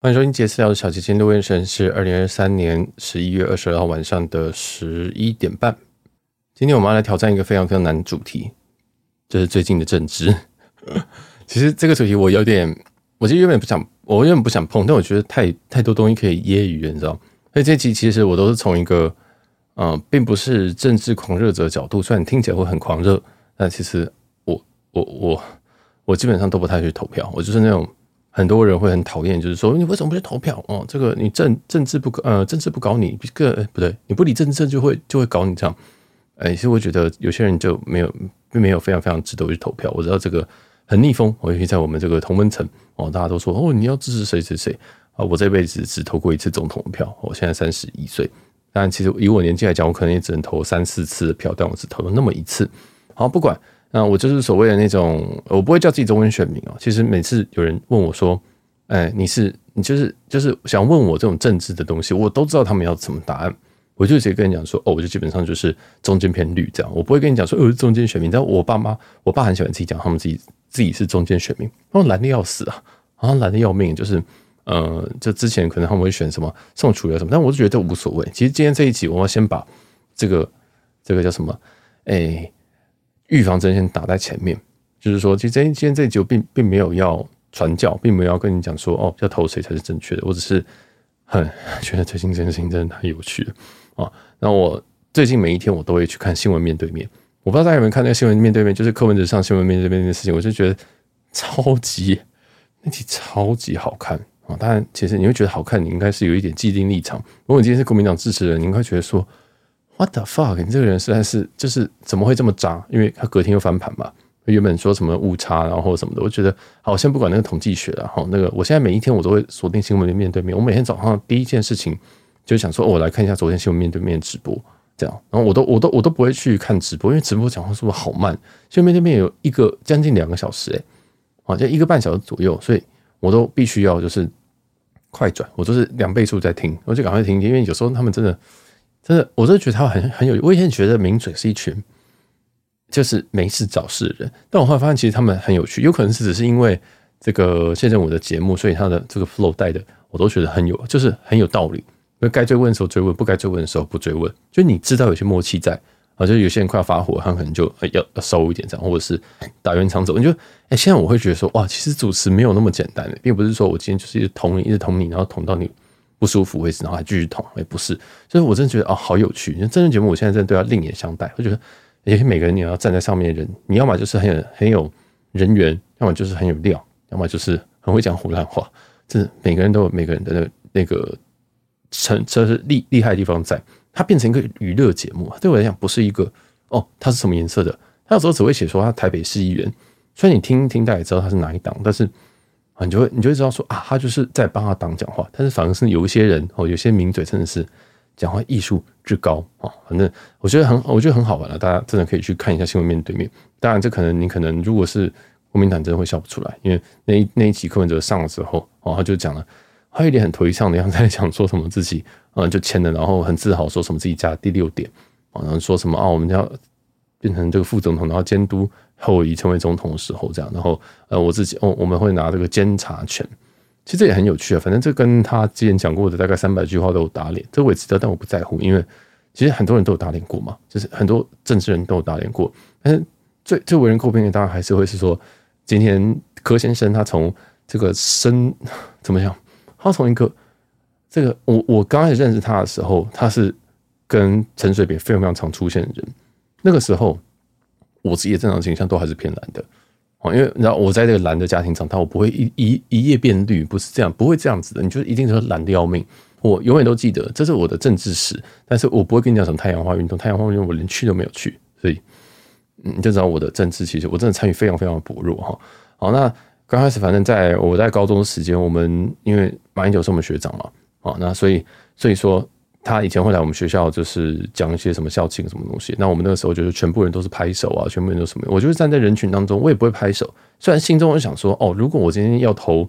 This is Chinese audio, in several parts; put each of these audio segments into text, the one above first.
欢迎收听杰私聊的小姐姐录音时间是二零二三年十一月二十二号晚上的十一点半。今天我们要来挑战一个非常非常难的主题，就是最近的政治。其实这个主题我有点，我其实原本不想，我原本不想碰，但我觉得太太多东西可以揶揄，你知道？所以这期其实我都是从一个，嗯、并不是政治狂热者的角度，虽然听起来会很狂热，但其实我我我我基本上都不太去投票，我就是那种。很多人会很讨厌，就是说你为什么不去投票？哦，这个你政政治不呃政治不搞你，个不对，你不理政治就会就会搞你这样。哎，其实我觉得有些人就没有并没有非常非常值得去投票。我知道这个很逆风，尤其在我们这个同温层哦，大家都说哦你要支持谁谁谁啊？我这辈子只投过一次总统的票，我现在三十一岁，但其实以我年纪来讲，我可能也只能投三四次的票，但我只投了那么一次。好，不管。那我就是所谓的那种，我不会叫自己中间选民哦。其实每次有人问我说：“哎，你是你就是就是想问我这种政治的东西，我都知道他们要什么答案。我就直接跟你讲说：哦，我就基本上就是中间偏绿这样。我不会跟你讲说，呃，中间选民。但我爸妈，我爸很喜欢自己讲他们自己自己是中间选民，他们蓝的要死啊，好像蓝的要命。就是呃，就之前可能他们会选什么宋楚瑜什么，但我就觉得无所谓。其实今天这一集，我要先把这个这个叫什么，哎。预防针先打在前面，就是说，其实今天这一集并并没有要传教，并没有要跟你讲说哦，要投谁才是正确的。我只是很 觉得最近这件事情真的太有趣了啊！那我最近每一天我都会去看新闻面对面，我不知道大家有没有看那个新闻面对面，就是柯文哲上新闻面对面的事情，我就觉得超级 那集超级好看啊！当然，其实你会觉得好看，你应该是有一点既定立场。如果你今天是国民党支持人，你应该觉得说。What the fuck？你这个人实在是就是怎么会这么渣？因为他隔天又翻盘嘛。原本说什么误差，然后什么的，我觉得好，先不管那个统计学了哈。那个，我现在每一天我都会锁定新闻的面对面。我每天早上第一件事情就想说，我来看一下昨天新闻面对面直播，这样。然后我都我都我都不会去看直播，因为直播讲话是不是好慢？新闻面对面有一个将近两个小时，诶，好像一个半小时左右，所以我都必须要就是快转，我都是两倍速在听，我就赶快听，因为有时候他们真的。真的，我真的觉得他很很有。我以前觉得名嘴是一群就是没事找事的人，但我后来发现其实他们很有趣。有可能是只是因为这个谢震武的节目，所以他的这个 flow 带的我都觉得很有，就是很有道理。因为该追问的时候追问，不该追问的时候不追问。就你知道有些默契在啊，就有些人快要发火，他可能就要要收一点这样，或者是打圆场走。你就哎，现在我会觉得说哇，其实主持没有那么简单的，并不是说我今天就是一直捅你，一直捅你，然后捅到你。不舒服为止，然后还继续捅，也不是，所以我真的觉得哦，好有趣。因为真人节目，我现在真的对他另眼相待。我觉得，也许每个人你要站在上面的人，你要么就是很有很有人缘，要么就是很有料，要么就是很会讲唬烂话。这每个人都有每个人的那那个成，这是厉厉害的地方在。它变成一个娱乐节目，对我来讲不是一个哦，它是什么颜色的？他有时候只会写说他台北市议员，虽然你听听大概知道他是哪一档，但是。你就会，你就会知道说啊，他就是在帮他党讲话。但是反而是有一些人哦，有些名嘴真的是讲话艺术之高啊。反正我觉得很，我觉得很好玩了。大家真的可以去看一下新闻面对面。当然，这可能你可能如果是国民党，真的会笑不出来，因为那一那一集柯文哲上了之后哦，他就讲了，他有点很颓丧的样子，在讲说什么自己嗯就签了，然后很自豪说什么自己加第六点啊，然后说什么啊，我们要变成这个副总统，然后监督。后以成为总统的时候，这样，然后呃，我自己哦，我们会拿这个监察权，其实这也很有趣啊。反正这跟他之前讲过的大概三百句话都有打脸，这我也知道，但我不在乎，因为其实很多人都有打脸过嘛，就是很多政治人都有打脸过。但是最最为人诟病的，当然还是会是说，今天柯先生他从这个生怎么样？他从一个这个我我刚开始认识他的时候，他是跟陈水扁非常非常常出现的人，那个时候。我自己的正常形象都还是偏蓝的，哦，因为你知道我在这个蓝的家庭长大，我不会一一一夜变绿，不是这样，不会这样子的。你就一定是蓝的要命，我永远都记得，这是我的政治史。但是我不会跟你讲什么太阳花运动，太阳花运动我连去都没有去，所以你就知道我的政治其实我真的参与非常非常薄弱哈。好，那刚开始反正在我在高中的时间，我们因为马英九是我们学长嘛，好，那所以所以说。他以前会来我们学校，就是讲一些什么校庆什么东西。那我们那个时候就是全部人都是拍手啊，全部人都什么？我就是站在人群当中，我也不会拍手。虽然心中我想说，哦，如果我今天要投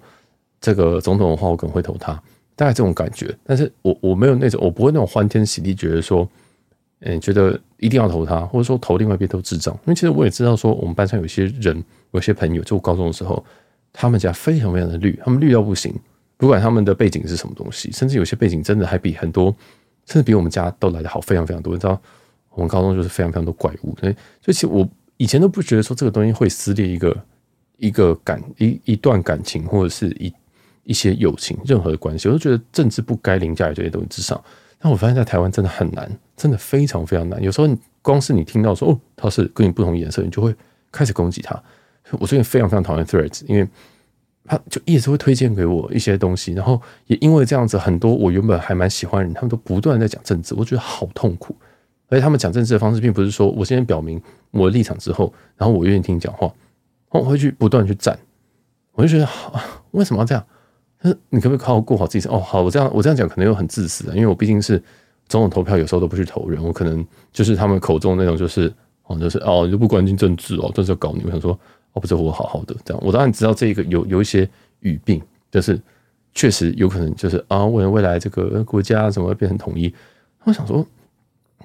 这个总统的话，我可能会投他，大概这种感觉。但是我我没有那种，我不会那种欢天喜地，觉得说，嗯，觉得一定要投他，或者说投另外一边都智障。因为其实我也知道说，我们班上有些人，有些朋友，就高中的时候，他们家非常非常的绿，他们绿到不行。不管他们的背景是什么东西，甚至有些背景真的还比很多，甚至比我们家都来得好，非常非常多。你知道，我们高中就是非常非常多怪物，所以，所以其实我以前都不觉得说这个东西会撕裂一个一个感一一段感情，或者是一一些友情，任何的关系，我都觉得政治不该凌驾于这些东西之上。但我发现，在台湾真的很难，真的非常非常难。有时候你，光是你听到说哦，他是跟你不同颜色，你就会开始攻击他。我最近非常非常讨厌 Threads，因为他就一直会推荐给我一些东西，然后也因为这样子，很多我原本还蛮喜欢的人，他们都不断在讲政治，我觉得好痛苦。而且他们讲政治的方式，并不是说我先表明我的立场之后，然后我愿意听你讲话，我会去不断去站。我就觉得好，为什么要这样？你可不可以好好过好自己？哦，好，我这样我这样讲可能又很自私啊，因为我毕竟是总统投票，有时候都不去投人，我可能就是他们口中那种，就是哦，就是哦，你就不关心政治哦，这是要搞你。我想说。不是我好好的这样，我当然知道这个有有一些语病，就是确实有可能就是啊，为了未来这个国家怎么会变成统一？我想说，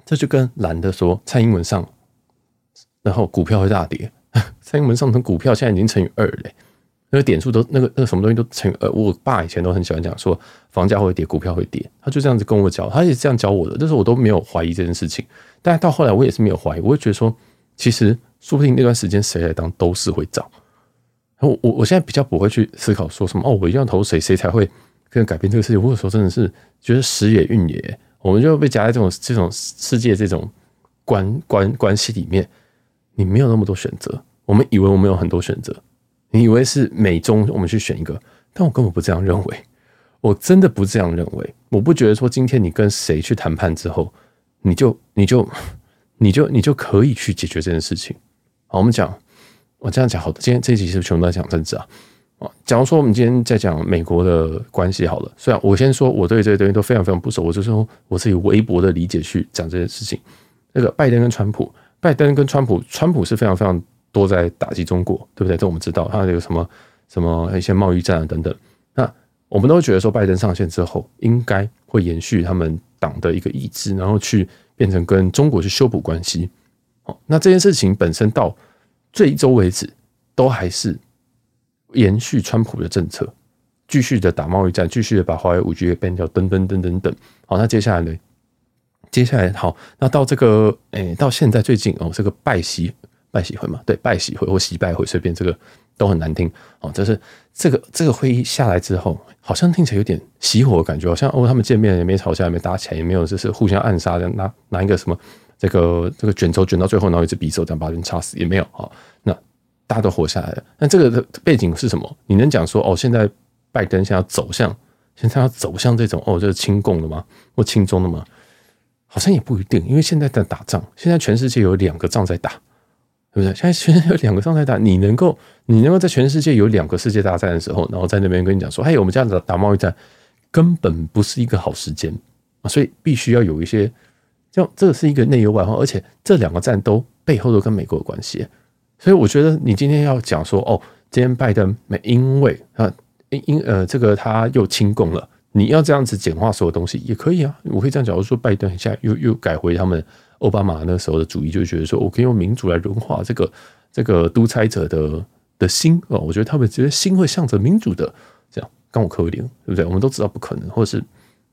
这就跟蓝的说蔡英文上，然后股票会大跌。蔡英文上，成股票现在已经乘以二嘞，那个点数都那个那个什么东西都乘以二。我爸以前都很喜欢讲说，房价会跌，股票会跌，他就这样子跟我教，他也是这样教我的，但是我都没有怀疑这件事情。但到后来，我也是没有怀疑，我会觉得说，其实。说不定那段时间谁来当都是会涨。我我我现在比较不会去思考说什么哦，我一定要投谁，谁才会可能改变这个世界。或者说真的是觉得时也运也，我们就被夹在这种这种世界这种关关关系里面，你没有那么多选择。我们以为我们有很多选择，你以为是美中我们去选一个，但我根本不这样认为。我真的不这样认为。我不觉得说今天你跟谁去谈判之后，你就你就你就你就可以去解决这件事情。好，我们讲，我这样讲好的。今天这一集是不是全部都在讲政治啊？啊，假如说我们今天在讲美国的关系好了，虽然我先说我对这些东西都非常非常不熟，我就是说我自己微薄的理解去讲这件事情。那个拜登跟川普，拜登跟川普，川普是非常非常多在打击中国，对不对？这我们知道，他有什么什么一些贸易战啊等等。那我们都觉得说，拜登上线之后，应该会延续他们党的一个意志，然后去变成跟中国去修补关系。哦，那这件事情本身到最终为止，都还是延续川普的政策，继续的打贸易战，继续的把华为五 G 给 ban 掉，等等等等等。好，那接下来呢？接下来好，那到这个，诶、到现在最近哦，这个拜习拜习会嘛，对，拜习会或习拜会，随便这个都很难听。哦，就是这个这个会议下来之后，好像听起来有点熄火的感觉，好像哦，他们见面也没吵架，也没打起来，也没有就是互相暗杀的，拿拿一个什么。这个这个卷轴卷到最后，然后一支匕首这样把人插死也没有啊。那大家都活下来了。那这个背景是什么？你能讲说哦，现在拜登现在要走向，现在要走向这种哦，这是亲共的吗？或亲中的吗？好像也不一定，因为现在在打仗，现在全世界有两个仗在打，对不对？现在全世界有两个仗在打，你能够你能够在全世界有两个世界大战的时候，然后在那边跟你讲说，嘿，我们这样子打贸易战，根本不是一个好时间啊，所以必须要有一些。就这个是一个内忧外患，而且这两个战都背后都跟美国有关系，所以我觉得你今天要讲说哦，今天拜登没因为啊因因呃这个他又亲共了，你要这样子简化所有东西也可以啊，我可以这样讲，我说拜登现在又又改回他们奥巴马那时候的主义，就觉得说我可以用民主来融化这个这个独裁者的的心哦，我觉得他们觉得心会向着民主的这样，刚我磕一点，对不对？我们都知道不可能，或者是。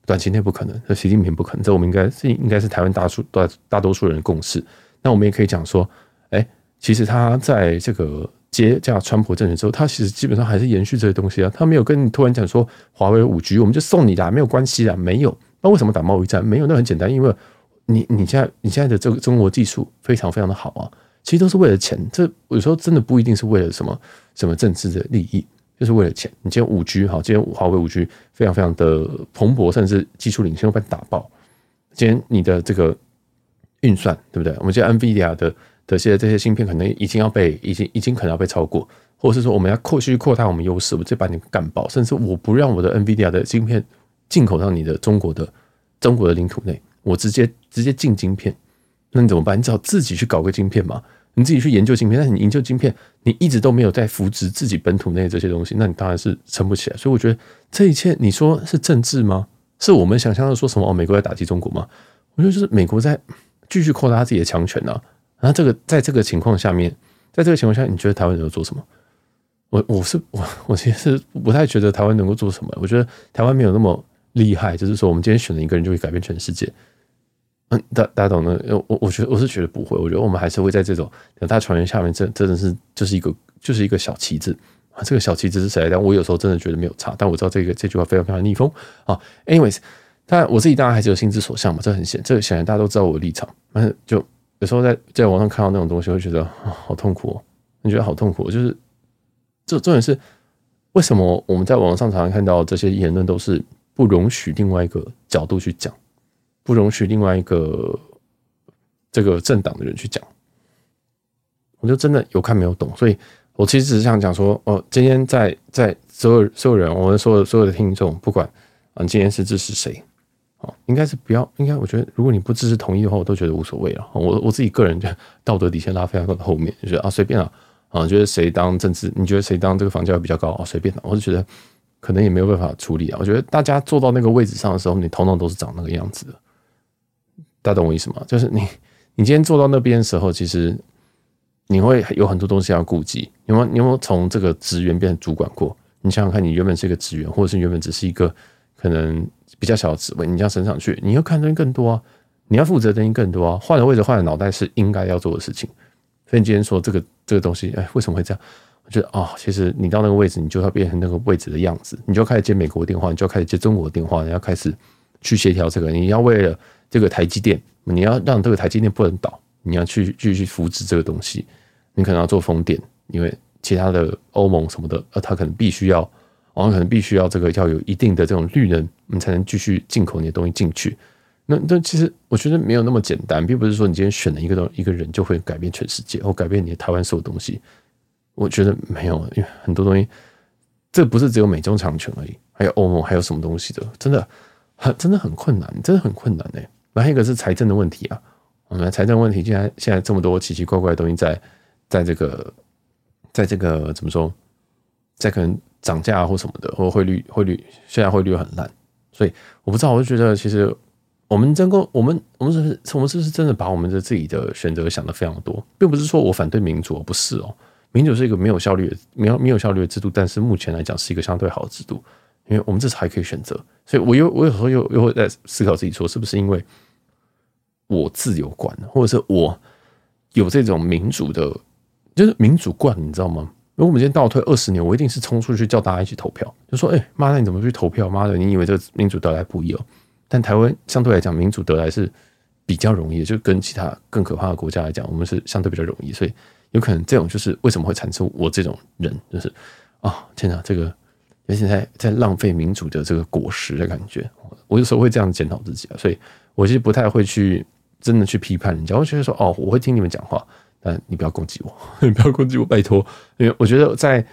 短期内不可能，这习近平不可能，这我们应该是应该是台湾大数大大多数人共识。那我们也可以讲说，哎，其实他在这个接这样川普政权之后，他其实基本上还是延续这些东西啊。他没有跟你突然讲说华为五 G 我们就送你啦，没有关系啦，没有。那为什么打贸易战？没有，那很简单，因为你你现在你现在的这个中国技术非常非常的好啊，其实都是为了钱。这有时候真的不一定是为了什么什么政治的利益。就是为了钱。你今天五 G 好，今天华为五 G 非常非常的蓬勃，甚至技术领先，会被打爆。今天你的这个运算，对不对？我们今天 NVIDIA 的的现在这些芯片，可能已经要被，已经已经可能要被超过，或者是说我们要扩去扩大我们优势，我直接把你干爆，甚至我不让我的 NVIDIA 的芯片进口到你的中国的中国的领土内，我直接直接进晶片，那你怎么办？你只好自己去搞个晶片嘛。你自己去研究晶片，但是你研究晶片，你一直都没有在扶植自己本土内这些东西，那你当然是撑不起来。所以我觉得这一切，你说是政治吗？是我们想象的说什么？哦，美国在打击中国吗？我觉得就是美国在继续扩大自己的强权呢。然后这个在这个情况下面，在这个情况下，你觉得台湾能够做什么？我我是我我其实不太觉得台湾能够做什么。我觉得台湾没有那么厉害，就是说我们今天选了一个人就会改变全世界。大大家懂的。我我觉得我是觉得不会。我觉得我们还是会在这种两大船员下面，这真的是就是一个就是一个小旗子啊。这个小旗子是谁？但我有时候真的觉得没有差。但我知道这个这句话非常非常逆风啊。Anyways，但我自己当然还是有心之所向嘛，这很显，这显然大家都知道我的立场。但是就有时候在在网上看到那种东西，会觉得，好痛苦哦。你觉得好痛苦，就是这重点是为什么我们在网上常常看到这些言论都是不容许另外一个角度去讲。不容许另外一个这个政党的人去讲，我就真的有看没有懂，所以我其实只是想讲说，哦，今天在在所有所有人，我们所有所有的听众，不管啊，今天是支持谁，哦，应该是不要，应该我觉得，如果你不支持同意的话，我都觉得无所谓了。我我自己个人就道德底线拉非常的后面，就觉得啊，随便了啊，觉得谁当政治，你觉得谁当这个房价比较高啊，随便了，我就觉得可能也没有办法处理啊。我觉得大家坐到那个位置上的时候，你头脑都是长那个样子的。大家懂我意思吗？就是你，你今天坐到那边的时候，其实你会有很多东西要顾及。有没有？你有没有从这个职员变成主管过？你想想看，你原本是一个职员，或者是原本只是一个可能比较小的职位，你这样升上去，你要看东西更多啊，你要负责的东西更多啊。换了位置，换了脑袋是应该要做的事情。所以你今天说这个这个东西，哎，为什么会这样？我觉得、哦，其实你到那个位置，你就要变成那个位置的样子，你就开始接美国电话，你就要开始接中国电话，你要开始去协调这个，你要为了。这个台积电，你要让这个台积电不能倒，你要去继续扶持这个东西，你可能要做风电，因为其他的欧盟什么的，呃，它可能必须要，哦，可能必须要这个要有一定的这种绿能，你才能继续进口你的东西进去。那那其实我觉得没有那么简单，并不是说你今天选了一个东一个人就会改变全世界，或改变你的台湾所有东西。我觉得没有，因为很多东西，这不是只有美中长权而已，还有欧盟，还有什么东西的，真的很真的很困难，真的很困难哎。还有一个是财政的问题啊，我们财政问题，现在现在这么多奇奇怪怪的东西在，在这个，在这个怎么说，在可能涨价或什么的，或汇率汇率现在汇率很烂，所以我不知道，我就觉得其实我们真够，我们我们是不是我们是不是真的把我们的自己的选择想得非常多，并不是说我反对民主，不是哦，民主是一个没有效率的、没有没有效率的制度，但是目前来讲是一个相对好的制度。因为我们这次还可以选择，所以我又我有时候又又会在思考自己说，是不是因为我自由惯了，或者是我有这种民主的，就是民主惯，你知道吗？如果我们今天倒退二十年，我一定是冲出去叫大家一起投票，就说：“哎、妈的，你怎么去投票？妈的，你以为这个民主得来不易哦？”但台湾相对来讲，民主得来是比较容易，就跟其他更可怕的国家来讲，我们是相对比较容易，所以有可能这种就是为什么会产生我这种人，就是啊、天哪，这个。而且在在浪费民主的这个果实的感觉，我有时候会这样检讨自己啊，所以我其实不太会去真的去批判人家。我觉得说哦，我会听你们讲话，但你不要攻击我，你不要攻击我，拜托。因为我觉得在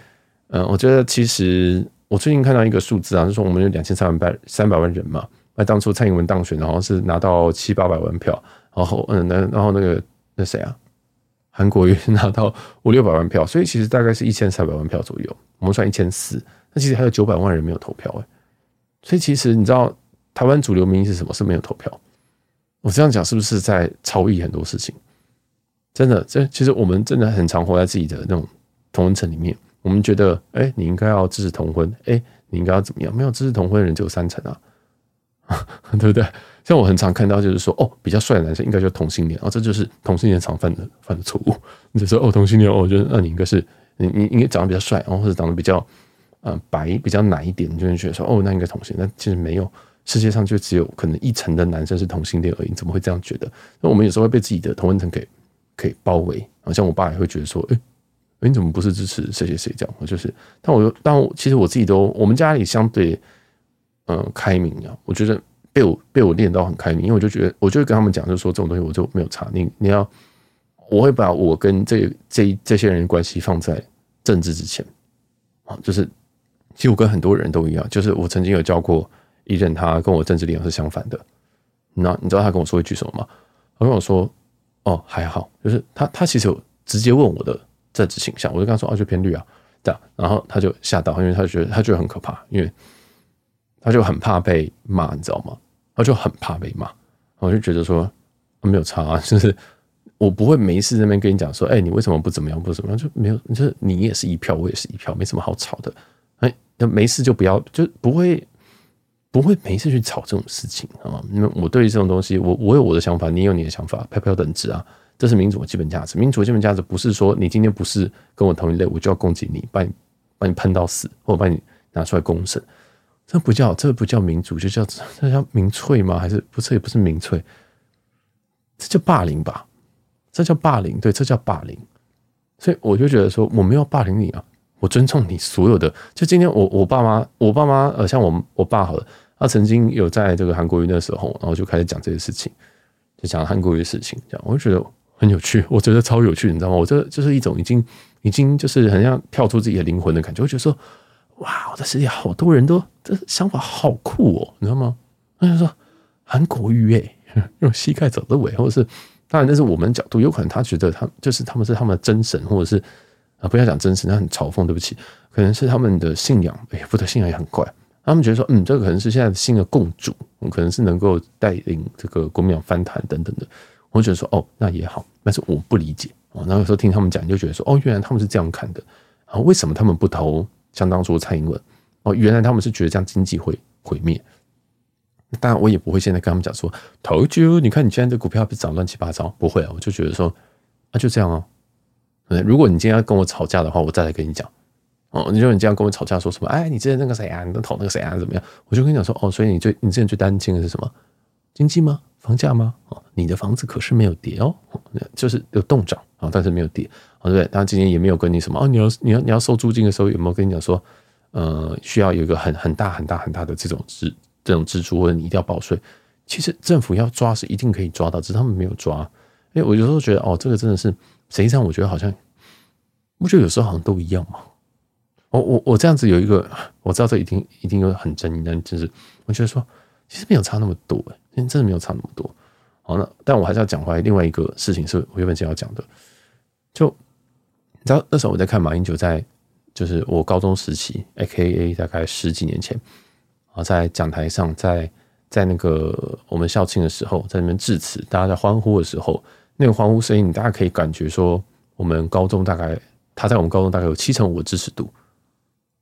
嗯，我觉得其实我最近看到一个数字啊，就是说我们有两千三百三百万人嘛。那当初蔡英文当选，然后是拿到七八百万票，然后嗯，那然后那个那谁啊，韩国瑜 拿到五六百万票，所以其实大概是一千三百万票左右，我们算一千四。那其实还有九百万人没有投票哎，所以其实你知道台湾主流民意是什么？是没有投票。我这样讲是不是在超越很多事情？真的，这其实我们真的很常活在自己的那种同温层里面。我们觉得，哎，你应该要支持同婚，哎，你应该要怎么样？没有支持同婚的人只有三成啊，对不对？像我很常看到就是说，哦，比较帅的男生应该就是同性恋，哦，这就是同性恋常犯的犯的错误。你就说，哦，同性恋，哦，我觉得那你应该是你你应该长得比较帅，然后或者长得比较。呃，白比较奶一点，你就会觉得说，哦，那应该同性。但其实没有，世界上就只有可能一层的男生是同性恋而已。怎么会这样觉得？那我们有时候会被自己的同温层给给包围。好像我爸也会觉得说，哎、欸，你怎么不是支持谁谁谁这样？我就是，但我但我其实我自己都，我们家里相对嗯、开明啊。我觉得被我被我练到很开明，因为我就觉得，我就会跟他们讲，就是说这种东西我就没有差。你你要，我会把我跟这这这些人关系放在政治之前啊，就是。其实我跟很多人都一样，就是我曾经有教过一任，他跟我政治立场是相反的。那你知道他跟我说一句什么吗？他跟我说：“哦，还好。”就是他他其实有直接问我的政治倾向，我就跟他说：“啊，就偏绿啊。”这样，然后他就吓到，因为他觉得他觉得很可怕，因为他就很怕被骂，你知道吗？他就很怕被骂。我就觉得说没有差啊，就是我不会没事在那边跟你讲说，哎，你为什么不怎么样，不怎么样，就没有，就是你也是一票，我也是一票，没什么好吵的。那没事就不要，就不会不会没事去吵这种事情，好吗？因为我对于这种东西，我我有我的想法，你有你的想法，票票等值啊，这是民主的基本价值。民主的基本价值不是说你今天不是跟我同一类，我就要攻击你，把你把你喷到死，或者把你拿出来公审。这不叫这不叫民主，就叫这叫民粹吗？还是不是？也不是民粹，这叫霸凌吧？这叫霸凌，对，这叫霸凌。所以我就觉得说，我没有霸凌你啊，我尊重你所有的。就今天我我爸妈，我爸妈呃，像我我爸好了，他曾经有在这个韩国瑜的时候，然后就开始讲这些事情，就讲韩国瑜的事情，这样我就觉得很有趣，我觉得超有趣，你知道吗？我这就是一种已经已经就是很像跳出自己的灵魂的感觉，我觉得说。哇！我的世界好多人都这想法好酷哦，你知道吗？他就说韩国瑜诶，用膝盖走的尾，或者是当然那是我们角度，有可能他觉得他就是他们是他们的真神，或者是啊不要讲真实，那很嘲讽，对不起，可能是他们的信仰，哎，不对，信仰也很怪。他们觉得说，嗯，这个可能是现在的新的共主，可能是能够带领这个国民党翻盘等等的。我觉得说，哦，那也好，但是我不理解哦。然后有时候听他们讲，就觉得说，哦，原来他们是这样看的啊？为什么他们不投？相当初蔡英文哦，原来他们是觉得这样经济会毁灭。当然，我也不会现在跟他们讲说投就，你看你现在这股票不涨乱七八糟，不会啊，我就觉得说啊，就这样如果你今天要跟我吵架的话，我再来跟你讲哦。你说你今天跟我吵架说什么？哎，你之前那个谁啊，你都投那个谁啊，怎么样？我就跟你讲说哦，所以你最你之前最担心的是什么？经济吗？房价吗？哦，你的房子可是没有跌哦，就是有动涨啊，但是没有跌。哦，对不对？他今天也没有跟你什么哦，你要你要你要收租金的时候有没有跟你讲说，呃，需要有一个很很大很大很大的这种支这种支出，或者你一定要报税？其实政府要抓是一定可以抓到，只是他们没有抓。哎，我有时候觉得哦，这个真的是实际上我觉得好像，我觉得有时候好像都一样嘛。我我我这样子有一个，我知道这一定一定有很争议，但就是我觉得说其实没有差那么多，哎，真的没有差那么多。好，那但我还是要讲回来另外一个事情，是我原本想要讲的，就。你知道那时候我在看马英九在，就是我高中时期，AKA 大概十几年前啊，在讲台上，在在那个我们校庆的时候，在那边致辞，大家在欢呼的时候，那个欢呼声音，你大家可以感觉说，我们高中大概他在我们高中大概有七成五的支持度，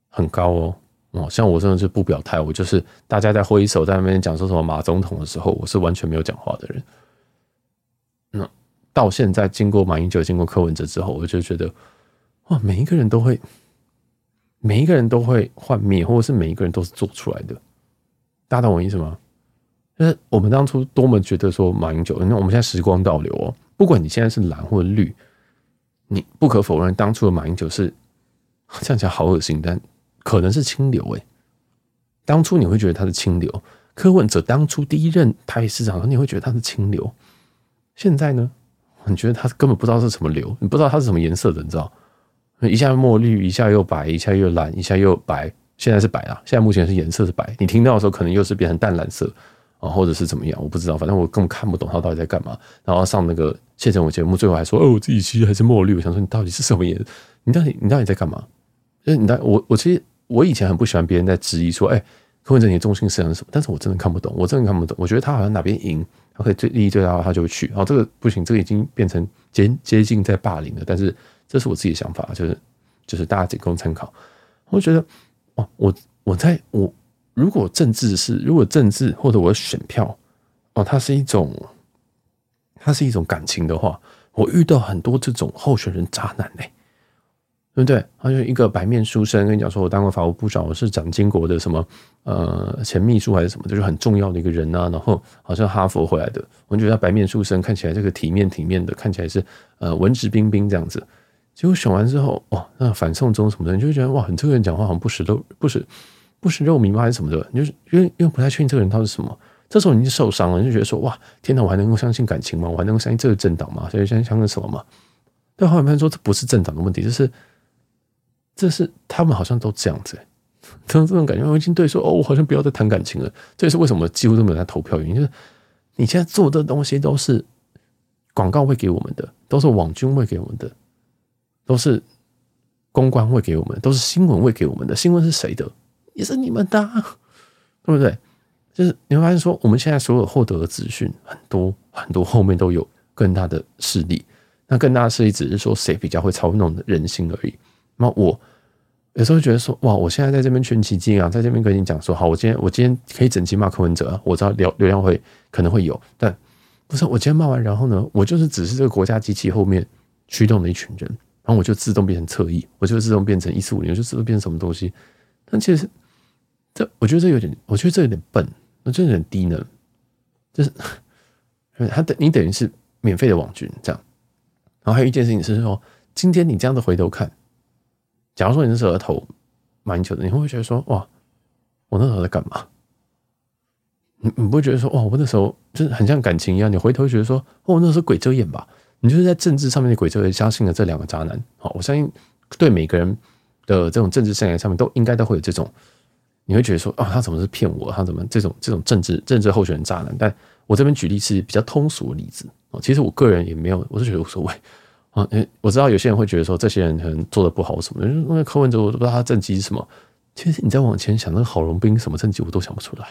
很高哦。哦，像我真的是不表态，我就是大家在挥手在那边讲说什么马总统的时候，我是完全没有讲话的人。那。到现在，经过马英九、经过柯文哲之后，我就觉得，哇，每一个人都会，每一个人都会幻灭，或者是每一个人都是做出来的。大家懂我意思吗？就是我们当初多么觉得说马英九，那我们现在时光倒流哦，不管你现在是蓝或绿，你不可否认，当初的马英九是 这样讲好恶心，但可能是清流诶。当初你会觉得他是清流，柯文哲当初第一任台北市长，你会觉得他是清流，现在呢？你觉得他根本不知道是什么流，你不知道他是什么颜色的，你知道？一下墨绿，一下又白，一下又蓝，一下又白，现在是白啊。现在目前是颜色是白，你听到的时候可能又是变成淡蓝色啊，或者是怎么样？我不知道，反正我根本看不懂他到底在干嘛。然后上那个谢震武节目，最后还说：“哦，我自己其实还是墨绿。”我想说，你到底是什么颜？你到底你到底在干嘛？就是你在我我其实我以前很不喜欢别人在质疑说：“哎，柯文哲你的中心思想是什么？”但是我真的看不懂，我真的看不懂。我觉得他好像哪边赢。OK，最利益最大的他就会去。好，这个不行，这个已经变成接接近在霸凌了。但是这是我自己的想法，就是就是大家仅供参考。我觉得哦，我我在我如果政治是如果政治或者我的选票哦，它是一种它是一种感情的话，我遇到很多这种候选人渣男嘞。对不对？好像一个白面书生跟你讲说，我当过法务部长，我是蒋经国的什么呃前秘书还是什么，就是很重要的一个人啊。然后好像哈佛回来的，我觉得他白面书生看起来这个体面体面的，看起来是呃文质彬彬这样子。结果选完之后，哇，那反送中什么的，你就觉得哇，你这个人讲话好像不食肉，不食不食肉糜吗？还是什么的？你就是因为因为不太确定这个人他是什么。这时候你就受伤了，你就觉得说哇，天哪，我还能够相信感情吗？我还能够相信这个政党吗？所以相信相信什么吗？但后来发现说，这不是政党的问题，这是。这是他们好像都这样子，这种这种感觉，我已经对说哦，我好像不要再谈感情了。这也是为什么几乎都没有在投票原因，就是你现在做的东西都是广告会给我们的，都是网军会给我们的，都是公关会给我们，都是新闻会给我们的。新闻是谁的？也是你们的，对不对？就是你会发现说，我们现在所有获得的资讯很多很多，后面都有更大的势力。那更大的势力只是说谁比较会操弄人心而已。那我有时候觉得说，哇，我现在在这边群起劲啊，在这边跟你讲说，好，我今天我今天可以整集骂柯文哲啊，我知道流流量会可能会有，但不是我今天骂完，然后呢，我就是只是这个国家机器后面驱动的一群人，然后我就自动变成侧翼，我就自动变成一四五零，我就自动变成什么东西？但其实这我觉得这有点，我觉得这有点笨，那真的很低能，就是 他等你等于是免费的网军这样。然后还有一件事情是说，今天你这样子回头看，假如说你那时候投马英九的，你会不会觉得说，哇，我那时候在干嘛？你你不会觉得说，哇，我那时候就是很像感情一样，你回头觉得说，哦，那时候鬼遮眼吧？你就是在政治上面的鬼遮眼，相信了这两个渣男。好，我相信对每个人的这种政治生涯上面，都应该都会有这种，你会觉得说，啊，他怎么是骗我？他怎么这种这种政治政治候选人渣男？但我这边举例是比较通俗的例子。其实我个人也没有，我是觉得无所谓啊。我知道有些人会觉得说，这些人可能做的不好什么，因为柯文哲我都不知道他政绩是什么。其实你再往前想，那个郝龙斌什么政绩我都想不出来。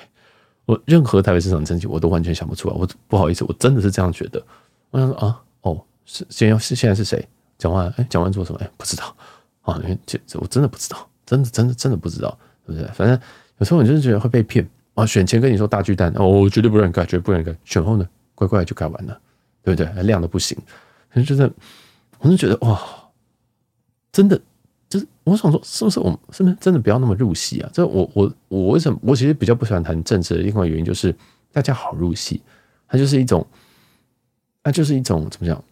我任何台北市长政绩我都完全想不出来。我不好意思，我真的是这样觉得。我想说啊，哦，是现在是现在是谁讲话？哎，讲完做什么？哎，不知道啊，这这我真的不知道，真的真的真的不知道，不对？反正有时候我就是觉得会被骗啊。选前跟你说大巨蛋，哦，我绝对不能改，绝对不能改。选后呢，乖乖就改完了。对不对？亮的不行，反正就觉得，我就觉得哇，真的就是我想说，是不是我们是不是真的不要那么入戏啊？这我我我为什么我其实比较不喜欢谈政治的另外原因就是大家好入戏，它就是一种，它就是一种怎么讲？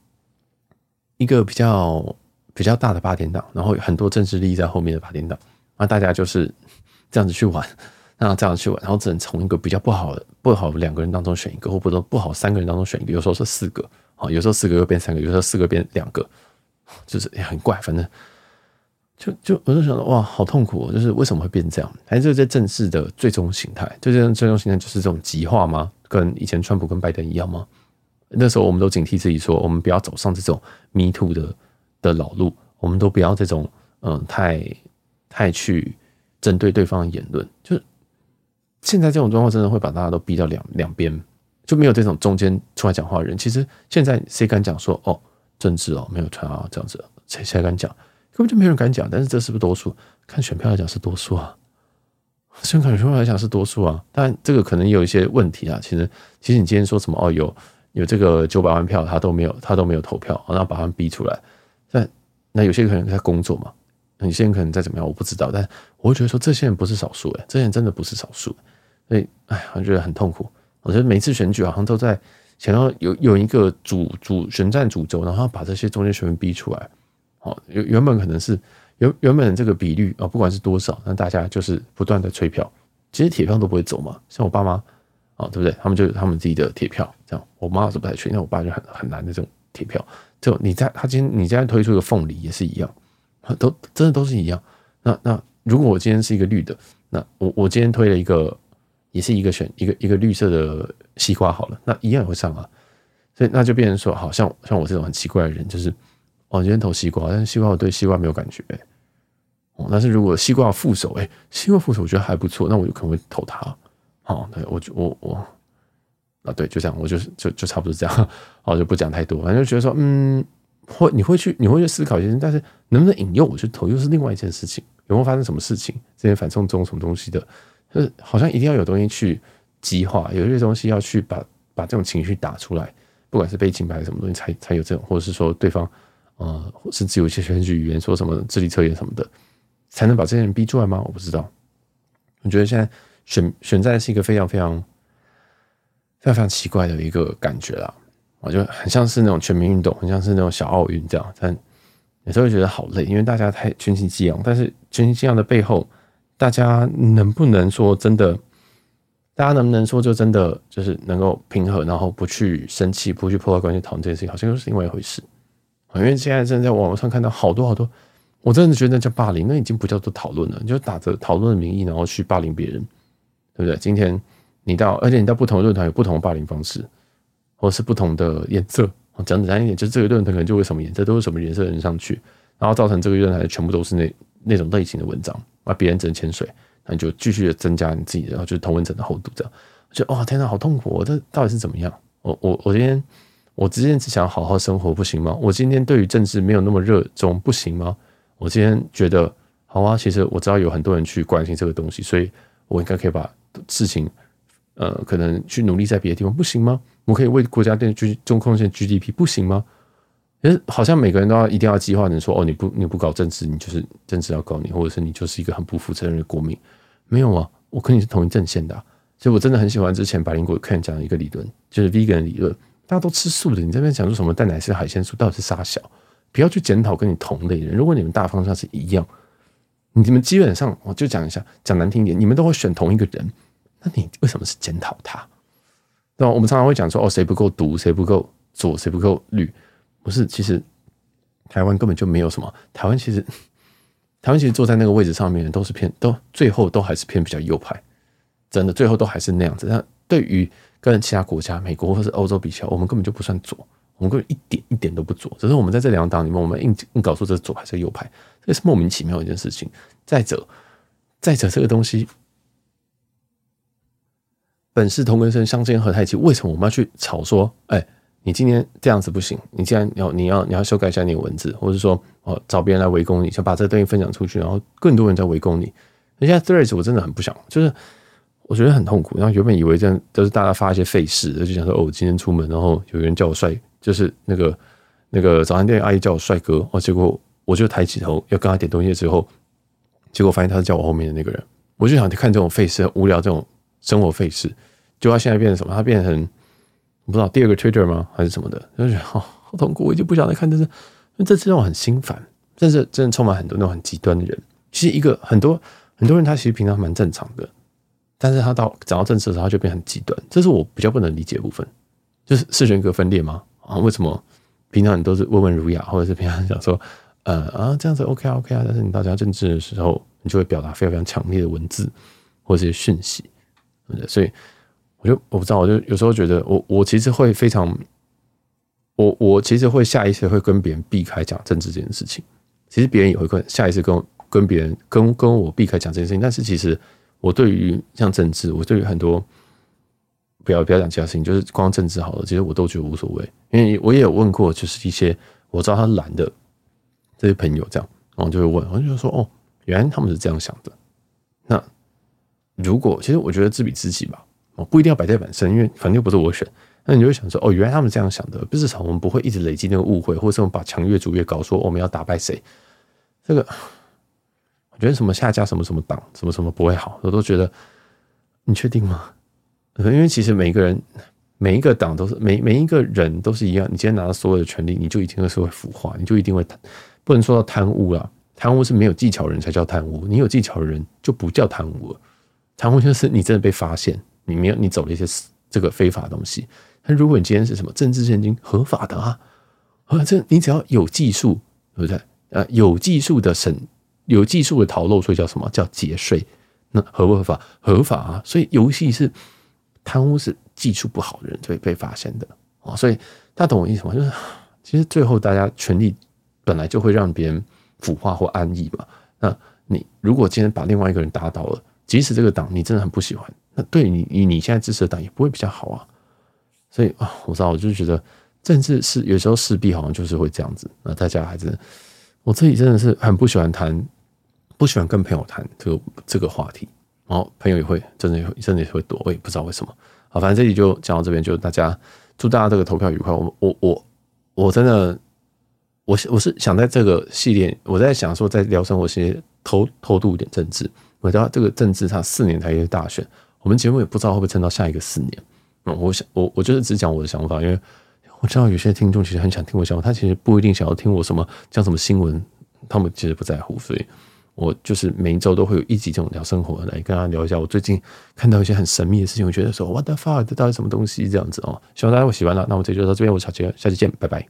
一个比较比较大的八点档，然后有很多政治利益在后面的八点档，啊，大家就是这样子去玩。那这样去玩，然后只能从一个比较不好的、不好两个人当中选一个，或不能不好三个人当中选一个。有时候是四个，啊，有时候四个又变三个，有时候四个变两个，就是也很怪。反正就就我就想到哇，好痛苦哦！就是为什么会变这样？还是在政治的最终形态？就这种最终形态就是这种极化吗？跟以前川普跟拜登一样吗？那时候我们都警惕自己说，我们不要走上这种 Me Too 的的老路，我们都不要这种嗯太太去针对对方的言论，就是。现在这种状况真的会把大家都逼到两两边，就没有这种中间出来讲话的人。其实现在谁敢讲说哦政治哦没有传啊这样子，谁谁敢讲？根本就没有人敢讲。但是这是不是多数？看选票来讲是多数啊，选选票来讲是多数啊。但这个可能有一些问题啊。其实其实你今天说什么哦有有这个九百万票他都没有他都没有投票，然后把他们逼出来。但那有些可能在工作嘛，有些人可能在怎么样我不知道。但我会觉得说这些人不是少数诶，这些人真的不是少数。所以，哎，我觉得很痛苦。我觉得每次选举好像都在想要有有一个主主选战主轴，然后把这些中间选民逼出来。哦，原原本可能是原原本这个比率啊，不管是多少，那大家就是不断的催票。其实铁票都不会走嘛，像我爸妈啊，对不对？他们就他们自己的铁票这样。我妈是不太确定，那我爸就很很难的这种铁票。就你在他今你今天推出一个凤梨也是一样，都真的都是一样。那那如果我今天是一个绿的，那我我今天推了一个。也是一个选一个一个绿色的西瓜好了，那一样也会上啊，所以那就变成说，好像像我这种很奇怪的人，就是哦，今天投西瓜，但是西瓜我对西瓜没有感觉，哦，但是如果西瓜副手，哎，西瓜副手我觉得还不错，那我就可能会投他，好，对我就我我啊，对，就这样，我就是就就差不多这样，好，就不讲太多，反正就觉得说，嗯，会你会去你会去思考一些，但是能不能引诱我去投，又是另外一件事情，有没有发生什么事情，这些反送中什么东西的。就是好像一定要有东西去激化，有一些东西要去把把这种情绪打出来，不管是被清白什么东西，才才有这种，或者是说对方，呃，甚至有一些选举语言说什么智力测验什么的，才能把这些人逼出来吗？我不知道。我觉得现在选选战是一个非常非常非常非常奇怪的一个感觉啦，我就很像是那种全民运动，很像是那种小奥运这样，但有时候会觉得好累，因为大家太群情激昂，但是群情激昂的背后。大家能不能说真的？大家能不能说就真的就是能够平和，然后不去生气，不去破坏关系，讨论这件事情，好像又是另外一回事。因为现在正在网络上看到好多好多，我真的觉得那叫霸凌，那已经不叫做讨论了，你就打着讨论的名义，然后去霸凌别人，对不对？今天你到，而且你到不同的论坛有不同的霸凌方式，或是不同的颜色。讲简单一点，就是这个论坛可能就会什么颜色，都是什么颜色的人上去，然后造成这个论坛全部都是那那种类型的文章。啊！别人只能潜水，那你就继续的增加你自己的，就是同文层的厚度，这样就哇天哪，好痛苦！我这到底是怎么样？我我我今天我今天只想好好生活，不行吗？我今天对于政治没有那么热衷，不行吗？我今天觉得好啊，其实我知道有很多人去关心这个东西，所以我应该可以把事情，呃，可能去努力在别的地方，不行吗？我可以为国家电中中贡献 GDP，不行吗？其实好像每个人都要一定要计划成说，哦，你不你不搞政治，你就是政治要搞你，或者是你就是一个很不负责任的国民，没有啊，我跟你是同一阵线的。所以我真的很喜欢之前百灵果客人讲的一个理论，就是 vegan 理论。大家都吃素的，你这边讲说什么蛋奶是海鲜素，到底是啥小？不要去检讨跟你同类人。如果你们大方向是一样，你们基本上我就讲一下，讲难听一点，你们都会选同一个人，那你为什么是检讨他？对吧？我们常常会讲说，哦，谁不够独，谁不够左，谁不够绿？不是，其实台湾根本就没有什么。台湾其实，台湾其实坐在那个位置上面，都是偏，都最后都还是偏比较右派。真的，最后都还是那样子。那对于跟其他国家，美国或是欧洲比起来，我们根本就不算左，我们根本一点一点都不左。只是我们在这两党里面，我们硬硬搞出这左还是右派，这是莫名其妙的一件事情。再者，再者，这个东西本是同根生，相煎何太急？为什么我们要去吵说？哎，你今天这样子不行，你既然要你要你要修改一下你的文字，或者说哦找别人来围攻你，想把这个东西分享出去，然后更多人在围攻你。那现在 Threads 我真的很不想，就是。我觉得很痛苦，然后原本以为这样都是大家发一些废事，就想说哦，今天出门，然后有人叫我帅，就是那个那个早餐店阿姨叫我帅哥哦，结果我就抬起头要跟他点东西之后，结果发现他是叫我后面的那个人，我就想看这种废事，无聊这种生活费事，就他现在变成什么？他变成我不知道第二个 Twitter 吗？还是什么的？就觉得，好痛苦，我已经不想再看这是，因为这次让我很心烦，但是真的充满很多那种很极端的人。其实一个很多很多人，他其实平常蛮正常的。但是他到讲到政治的时候，他就变很极端，这是我比较不能理解的部分，就是四人格分裂吗？啊，为什么平常你都是温文儒雅，或者是平常讲说，呃啊这样子 OK 啊 OK 啊，但是你到讲政治的时候，你就会表达非常非常强烈的文字或者是讯息，所以我就我不知道，我就有时候觉得我我其实会非常，我我其实会下意识会跟别人避开讲政治这件事情，其实别人也会跟下意识跟跟别人跟跟我避开讲这件事情，但是其实。我对于像政治，我对于很多不要不要讲其他事情，就是光政治好了，其实我都觉得无所谓。因为我也有问过，就是一些我知道他懒的这些朋友，这样，然后就会问，我就说哦，原来他们是这样想的。那如果其实我觉得知彼知己吧，我不一定要摆在板上，因为反正又不是我选。那你就会想说，哦，原来他们这样想的，至少我们不会一直累积那个误会，或者是我们把墙越筑越高，说我们要打败谁，这个。我觉得什么下架什么什么党什么什么不会好，我都觉得你确定吗？因为其实每一个人每一个党都是每每一个人都是一样。你今天拿到所有的权利，你就一定会是会腐化，你就一定会贪不能说到贪污了。贪污是没有技巧的人才叫贪污，你有技巧的人就不叫贪污了。贪污就是你真的被发现，你没有你走了一些这个非法的东西。但如果你今天是什么政治献金合法的啊，啊，这你只要有技术，对不对？呃，有技术的审。有技术的逃漏，所以叫什么叫节税？那合不合法？合法啊！所以游戏是贪污，是技术不好的人就会被发现的啊！所以大家懂我意思吗？就是其实最后大家权力本来就会让别人腐化或安逸嘛。那你如果今天把另外一个人打倒了，即使这个党你真的很不喜欢，那对你你你现在支持的党也不会比较好啊。所以啊，我知道，我就觉得政治是有时候势必好像就是会这样子。那大家还是我自己真的是很不喜欢谈。不喜欢跟朋友谈这个这个话题，然后朋友也会真的也会真的也会躲，我也不知道为什么。好，反正这里就讲到这边，就大家祝大家这个投票愉快。我我我我真的，我我是想在这个系列，我在想说，在聊生活系列偷偷渡一点政治。我知道这个政治它四年才一个大选，我们节目也不知道会不会撑到下一个四年。嗯，我想我我就是只讲我的 想法，因为我知道有些听众其实很想听我想法，他其实不一定想要听我什么讲什么新闻，他们其实不在乎，所以。我就是每一周都会有一集这种聊生活，来跟大家聊一下我最近看到一些很神秘的事情，我觉得说 What the fuck，这到底什么东西这样子哦？希望大家会喜欢了。那我这就到这边，我是小杰，下期见，拜拜。